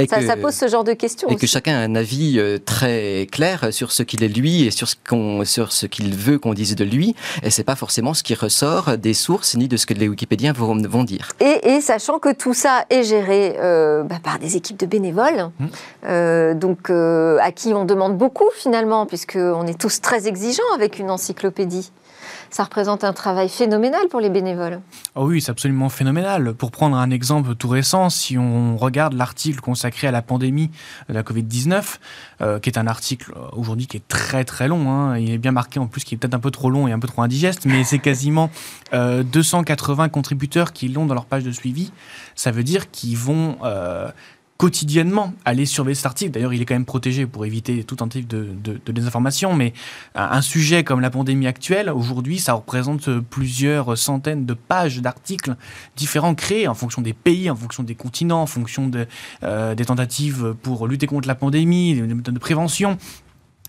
ça, ça, pose ce genre de questions. Et que chacun a un avis très clair sur ce qu'il est lui et sur ce qu'on sur ce qu'il veut qu'on dise de lui. Et c'est pas forcément ce qui ressort des sources ni de ce que les Wikipédiens vont, vont dire. Et, sachant que tout ça est géré euh, bah, par des équipes de bénévoles, mmh. euh, donc euh, à qui on demande beaucoup finalement, puisqu'on est tous très exigeants avec une encyclopédie ça représente un travail phénoménal pour les bénévoles. Oh oui, c'est absolument phénoménal. Pour prendre un exemple tout récent, si on regarde l'article consacré à la pandémie de la Covid-19, euh, qui est un article euh, aujourd'hui qui est très très long, hein, il est bien marqué en plus, qui est peut-être un peu trop long et un peu trop indigeste, mais c'est quasiment 280 euh, contributeurs qui l'ont dans leur page de suivi. Ça veut dire qu'ils vont quotidiennement aller surveiller cet article. D'ailleurs, il est quand même protégé pour éviter tout tentative de, de, désinformation. Mais un sujet comme la pandémie actuelle, aujourd'hui, ça représente plusieurs centaines de pages d'articles différents créés en fonction des pays, en fonction des continents, en fonction euh, des tentatives pour lutter contre la pandémie, des méthodes de prévention.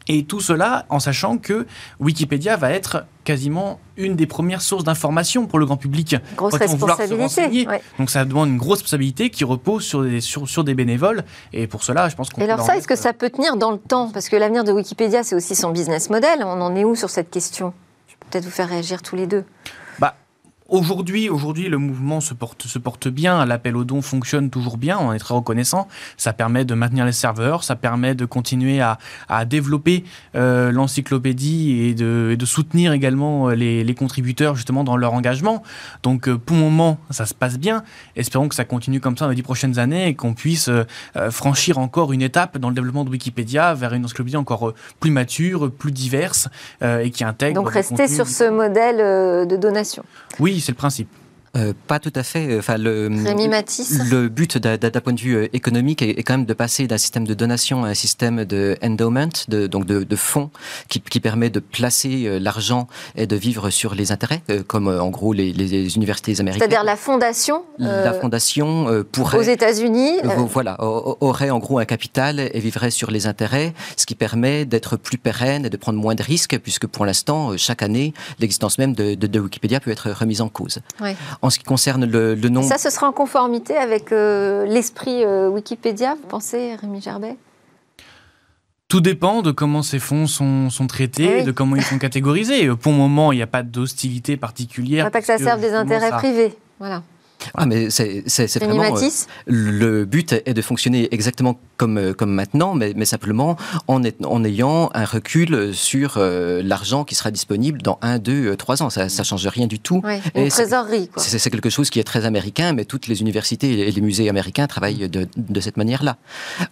Et tout cela en sachant que Wikipédia va être quasiment une des premières sources d'information pour le grand public. Grosse responsabilité. Donc ça demande une grosse responsabilité qui repose sur des, sur, sur des bénévoles. Et pour cela, je pense qu'on. Et alors ça, est-ce que ça peut tenir dans le temps? Parce que l'avenir de Wikipédia, c'est aussi son business model. On en est où sur cette question? Je peux peut-être vous faire réagir tous les deux. Aujourd'hui, aujourd'hui, le mouvement se porte, se porte bien. L'appel aux dons fonctionne toujours bien. On est très reconnaissant. Ça permet de maintenir les serveurs, ça permet de continuer à, à développer euh, l'encyclopédie et de, et de, soutenir également euh, les, les, contributeurs justement dans leur engagement. Donc, euh, pour le moment, ça se passe bien. Espérons que ça continue comme ça dans les dix prochaines années et qu'on puisse euh, franchir encore une étape dans le développement de Wikipédia vers une encyclopédie encore plus mature, plus diverse et qui intègre. Donc, rester sur ce modèle de donation. Oui, c'est le principe. Euh, pas tout à fait. Enfin, le, le but d'un point de vue euh, économique est, quand même de passer d'un système de donation à un système de endowment, de, donc de, de fonds, qui, qui, permet de placer euh, l'argent et de vivre sur les intérêts, comme en gros les, les universités américaines. C'est-à-dire la fondation La fondation pourrait... Aux États-Unis Voilà, aurait en gros un capital et vivrait sur les intérêts, ce qui permet d'être plus pérenne et de prendre moins de risques, puisque pour l'instant, chaque année, l'existence même de, de, Wikipédia peut être remise en cause. Ouais. En ce qui concerne le, le nom. Ça, ce sera en conformité avec euh, l'esprit euh, Wikipédia, vous pensez, Rémi Gerbet tout dépend de comment ces fonds sont, sont traités, eh de comment ils sont catégorisés. Pour le moment, il n'y a pas d'hostilité particulière. Pas que ça serve des intérêts privés. Voilà. Ah, mais c'est vraiment. Euh, le but est de fonctionner exactement comme, euh, comme maintenant, mais, mais simplement en, est, en ayant un recul sur euh, l'argent qui sera disponible dans 1, 2, 3 ans. Ça ne change rien du tout. Ouais, une trésorerie. C'est quelque chose qui est très américain, mais toutes les universités et les musées américains travaillent de, de cette manière-là.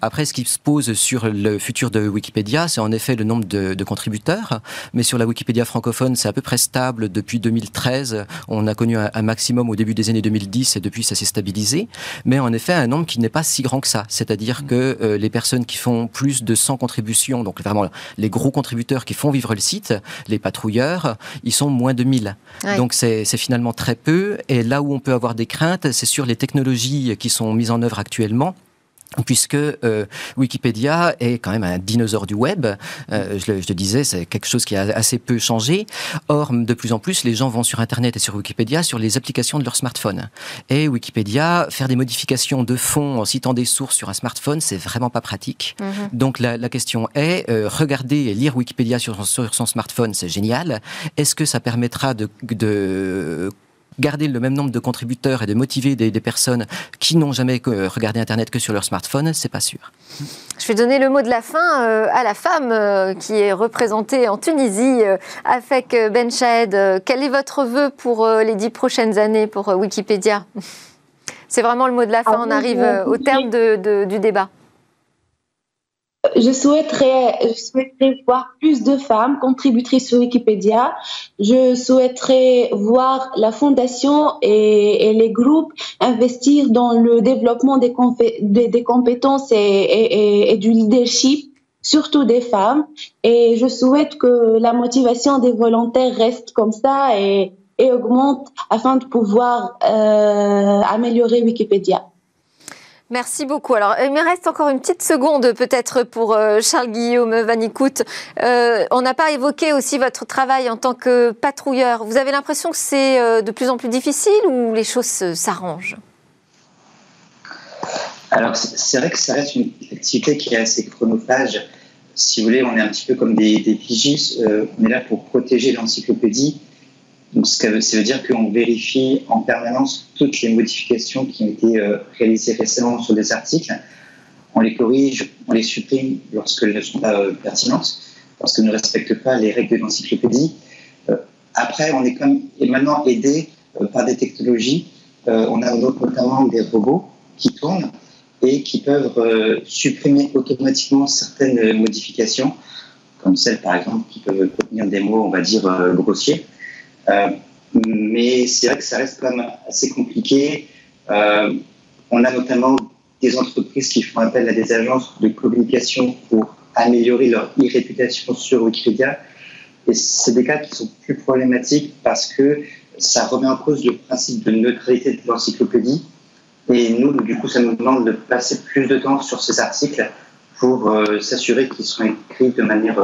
Après, ce qui se pose sur le futur de Wikipédia, c'est en effet le nombre de, de, contributeurs. Mais sur la Wikipédia francophone, c'est à peu près stable depuis 2013. On a connu un, un maximum au début des années 2010 et depuis ça s'est stabilisé, mais en effet un nombre qui n'est pas si grand que ça. C'est-à-dire mm. que euh, les personnes qui font plus de 100 contributions, donc vraiment les gros contributeurs qui font vivre le site, les patrouilleurs, ils sont moins de 1000. Donc c'est finalement très peu. Et là où on peut avoir des craintes, c'est sur les technologies qui sont mises en œuvre actuellement puisque euh, Wikipédia est quand même un dinosaure du web. Euh, je, le, je, disais, c'est quelque chose qui a assez peu changé. Or, de plus en plus, les gens vont sur Internet et sur Wikipédia sur les applications de leur smartphone. Et Wikipédia, faire des modifications de fond en citant des sources sur un smartphone, c'est vraiment pas pratique. Mhm. Donc la, la, question est, euh, regarder et lire Wikipédia sur, sur son smartphone, c'est génial. Est-ce que ça permettra de, de garder le même nombre de contributeurs et de motiver des, personnes qui n'ont jamais regardé Internet que sur leur smartphone, c'est pas sûr. Je vais donner le mot de la fin euh, à la femme euh, qui est représentée en Tunisie, euh, avec Ben Chahed. Quel est votre vœu pour les dix prochaines années pour Wikipédia? C'est vraiment le mot de la fin. Ah On arrive au terme du débat je souhaiterais, je souhaiterais voir plus de femmes contributrices sur Wikipédia. Je souhaiterais voir la fondation et, les groupes investir dans le développement des, compétences et, du leadership, surtout des femmes. Et je souhaite que la motivation des volontaires reste comme ça et et augmente afin de pouvoir euh, améliorer Wikipédia. Merci beaucoup. Alors, il me reste encore une petite seconde peut-être pour euh, Charles-Guillaume Vanicoute. Euh, on n'a pas évoqué aussi votre travail en tant que patrouilleur. Vous avez l'impression que c'est euh, de plus en plus difficile ou les choses s'arrangent? Alors, c'est vrai que ça reste une activité qui est assez chronophage. Si vous voulez, on est un petit peu comme des, des pigistes. on est là pour protéger l'encyclopédie donc, ça veut dire qu'on vérifie en permanence toutes les modifications qui ont été euh, réalisées récemment sur des articles. On les corrige, on les supprime lorsqu'elles ne sont pas euh, pertinentes, parce qu'elles ne respectent pas les règles de l'encyclopédie. Euh, après, on est comme maintenant aidé par des technologies. on a notamment des robots qui tournent et qui peuvent supprimer automatiquement certaines modifications, comme celles par exemple qui peuvent contenir des mots, on va dire, grossiers. Euh, mais c'est vrai que ça reste quand même assez compliqué. Euh, on a notamment des entreprises qui font appel à des agences de communication pour améliorer leur e-réputation sur Wikipédia. Et c'est des cas qui sont plus problématiques parce que ça remet en cause le principe de neutralité de l'encyclopédie. Et nous, du coup, ça nous demande de passer plus de temps sur ces articles pour euh, s'assurer qu'ils sont écrits de manière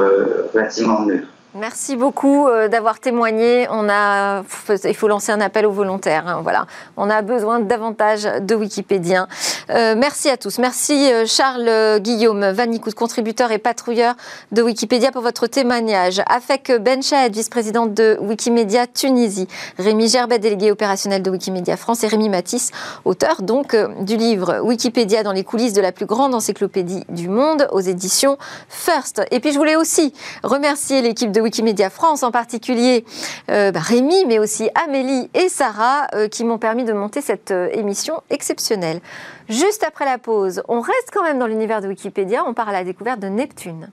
relativement neutre. Merci beaucoup euh, d'avoir témoigné. On a, il faut lancer un appel aux volontaires. Hein, voilà, on a besoin davantage de Wikipédiens. Euh, merci à tous. Merci euh, Charles Guillaume Vanicout, contributeur et patrouilleur de Wikipédia pour votre témoignage. Afek Benchaed, vice-présidente de Wikimedia Tunisie. Rémi Gerbet, délégué opérationnel de Wikimedia France et Rémi Matisse, auteur donc du livre Wikipédia dans les coulisses de la plus grande encyclopédie du monde aux éditions First. Et puis je voulais aussi remercier l'équipe de Wikimedia France, en particulier euh, bah, Rémi, mais aussi Amélie et Sarah, euh, qui m'ont permis de monter cette euh, émission exceptionnelle. Juste après la pause, on reste quand même dans l'univers de Wikipédia, on part à la découverte de Neptune.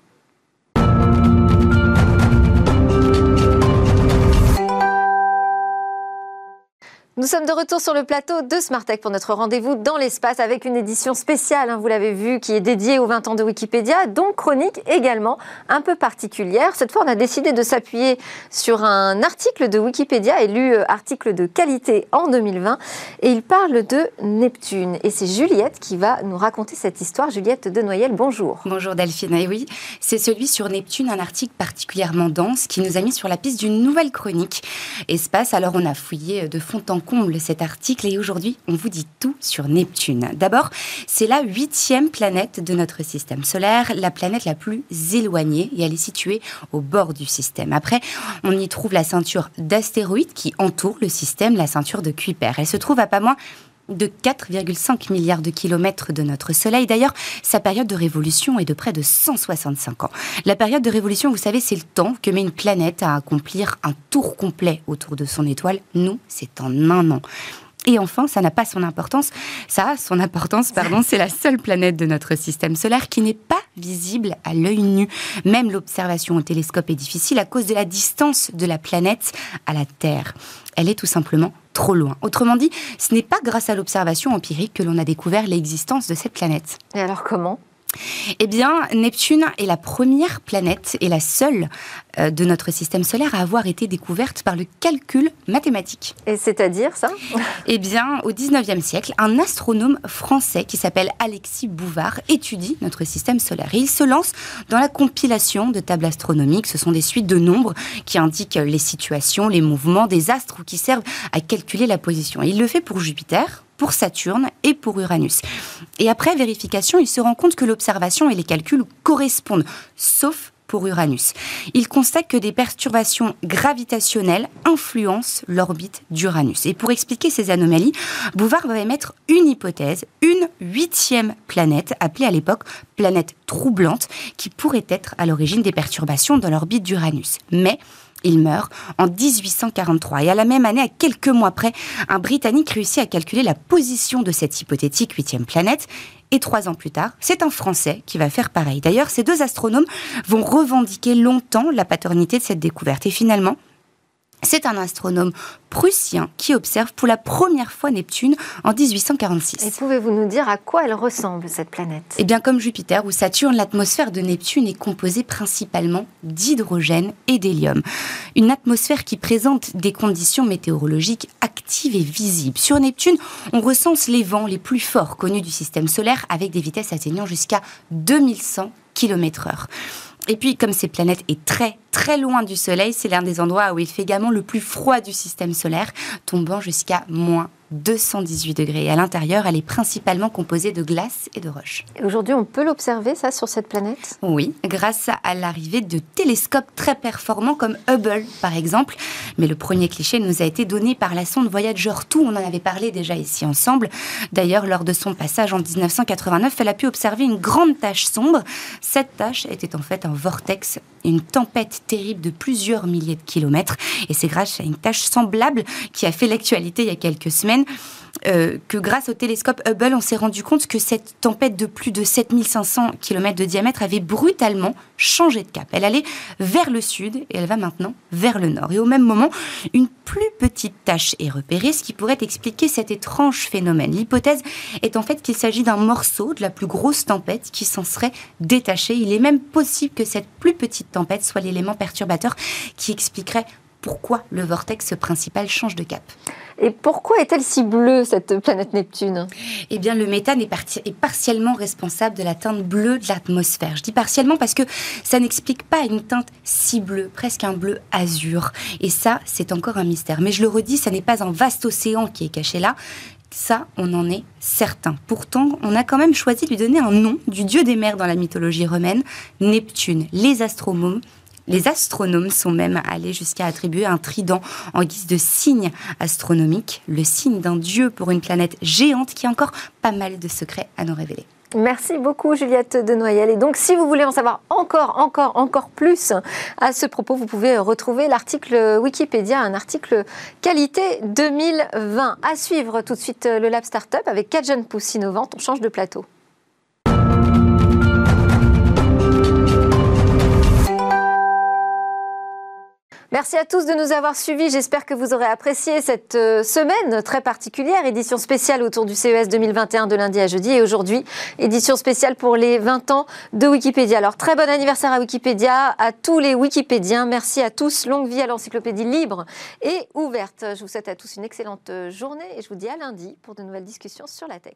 Nous sommes de retour sur le plateau de Smartech pour notre rendez-vous dans l'espace avec une édition spéciale, hein, vous l'avez vu, qui est dédiée aux 20 ans de Wikipédia, donc chronique également un peu particulière. Cette fois, on a décidé de s'appuyer sur un article de Wikipédia, élu euh, article de qualité en 2020, et il parle de Neptune. Et c'est Juliette qui va nous raconter cette histoire. Juliette de Noyel, bonjour. Bonjour Delphine. Et oui, c'est celui sur Neptune, un article particulièrement dense qui nous a mis sur la piste d'une nouvelle chronique. Espace, alors on a fouillé de fond en comble cet article et aujourd'hui, on vous dit tout sur Neptune. D'abord, c'est la huitième planète de notre système solaire, la planète la plus éloignée et elle est située au bord du système. Après, on y trouve la ceinture d'astéroïdes qui entoure le système, la ceinture de Kuiper. Elle se trouve à pas moins de 4,5 milliards de kilomètres de notre Soleil. D'ailleurs, sa période de révolution est de près de 165 ans. La période de révolution, vous savez, c'est le temps que met une planète à accomplir un tour complet autour de son étoile. Nous, c'est en un an. Et enfin, ça n'a pas son importance. Ça a son importance, pardon, c'est la seule planète de notre système solaire qui n'est pas visible à l'œil nu. Même l'observation au télescope est difficile à cause de la distance de la planète à la Terre. Elle est tout simplement trop loin. Autrement dit, ce n'est pas grâce à l'observation empirique que l'on a découvert l'existence de cette planète. Et alors comment? Eh bien, Neptune est la première planète et la seule euh, de notre système solaire à avoir été découverte par le calcul mathématique. Et c'est-à-dire ça? Eh bien, au 19e siècle, un astronome français qui s'appelle Alexis Bouvard étudie notre système solaire. Et il se lance dans la compilation de tables astronomiques. Ce sont des suites de nombres qui indiquent les situations, les mouvements des astres ou qui servent à calculer la position. Et il le fait pour Jupiter, pour Saturne et pour Uranus. Et après vérification, il se rend compte que l'observation et les calculs correspondent, sauf pour Uranus. Il constate que des perturbations gravitationnelles influencent l'orbite d'Uranus. Et pour expliquer ces anomalies, Bouvard va émettre une hypothèse, une huitième planète, appelée à l'époque planète troublante, qui pourrait être à l'origine des perturbations dans l'orbite d'Uranus. Mais il meurt en 1843 et à la même année, à quelques mois près, un Britannique réussit à calculer la position de cette hypothétique huitième planète. Et trois ans plus tard, c'est un Français qui va faire pareil. D'ailleurs, ces deux astronomes vont revendiquer longtemps la paternité de cette découverte. Et finalement, C'est un astronome prussien qui observe pour la première fois Neptune en 1846. Et pouvez-vous nous dire à quoi elle ressemble, cette planète? Eh bien, comme Jupiter ou Saturne, l'atmosphère de Neptune est composée principalement d'hydrogène et d'hélium. Une atmosphère qui présente des conditions météorologiques actives et visibles. Sur Neptune, on recense les vents les plus forts connus du système solaire avec des vitesses atteignant jusqu'à 2100 km/h. Et puis, comme cette planète est très, très loin du Soleil, c'est l'un des endroits où il fait également le plus froid du système solaire, tombant jusqu'à moins 218 degrés. à l'intérieur, elle est principalement composée de glace et de roches. Et aujourd'hui, on peut l'observer, ça, sur cette planète? Oui, grâce à l'arrivée de télescopes très performants comme Hubble, par exemple. Mais le premier cliché nous a été donné par la sonde Voyager 2. On en avait parlé déjà ici ensemble. D'ailleurs, lors de son passage en 1989, elle a pu observer une grande tache sombre. Cette tache était en fait un vortex, une tempête terrible de plusieurs milliers de kilomètres. Et c'est grâce à une tache semblable qui a fait l'actualité il y a quelques semaines euh, que grâce au télescope Hubble, on s'est rendu compte que cette tempête de plus de 7500 km de diamètre avait brutalement changé de cap. Elle allait vers le sud et elle va maintenant vers le nord. Et au même moment, une plus petite tache est repérée, ce qui pourrait expliquer cet étrange phénomène. L'hypothèse est en fait qu'il s'agit d'un morceau de la plus grosse tempête qui s'en serait détaché. Il est même possible que cette plus petite tempête soit l'élément perturbateur qui expliquerait pourquoi le vortex principal change de cap. Et pourquoi est-elle si bleue, cette planète Neptune? Eh bien, le méthane est, est, partiellement responsable de la teinte bleue de l'atmosphère. Je dis partiellement parce que ça n'explique pas une teinte si bleue, presque un bleu azur. Et ça, c'est encore un mystère. Mais je le redis, ça n'est pas un vaste océan qui est caché là. Ça, on en est certain. Pourtant, on a quand même choisi de lui donner un nom du dieu des mers dans la mythologie romaine, Neptune. Les astronomes les astronomes sont même allés jusqu'à attribuer un trident en guise de signe astronomique, le signe d'un dieu pour une planète géante qui a encore pas mal de secrets à nous révéler. Merci beaucoup Juliette de Noyel. Et donc si vous voulez en savoir encore, encore, encore plus à ce propos, vous pouvez retrouver l'article Wikipédia, un article qualité 2020. À suivre tout de suite le Lab Startup avec quatre jeunes pousses innovantes. On change de plateau. Merci à tous de nous avoir suivis. J'espère que vous aurez apprécié cette euh, semaine très particulière, édition spéciale autour du CES 2021 de lundi à jeudi et aujourd'hui, édition spéciale pour les 20 ans de Wikipédia. Alors très bon anniversaire à Wikipédia, à tous les Wikipédiens. Merci à tous. Longue vie à l'encyclopédie libre et ouverte. Je vous souhaite à tous une excellente journée et je vous dis à lundi pour de nouvelles discussions sur la tech.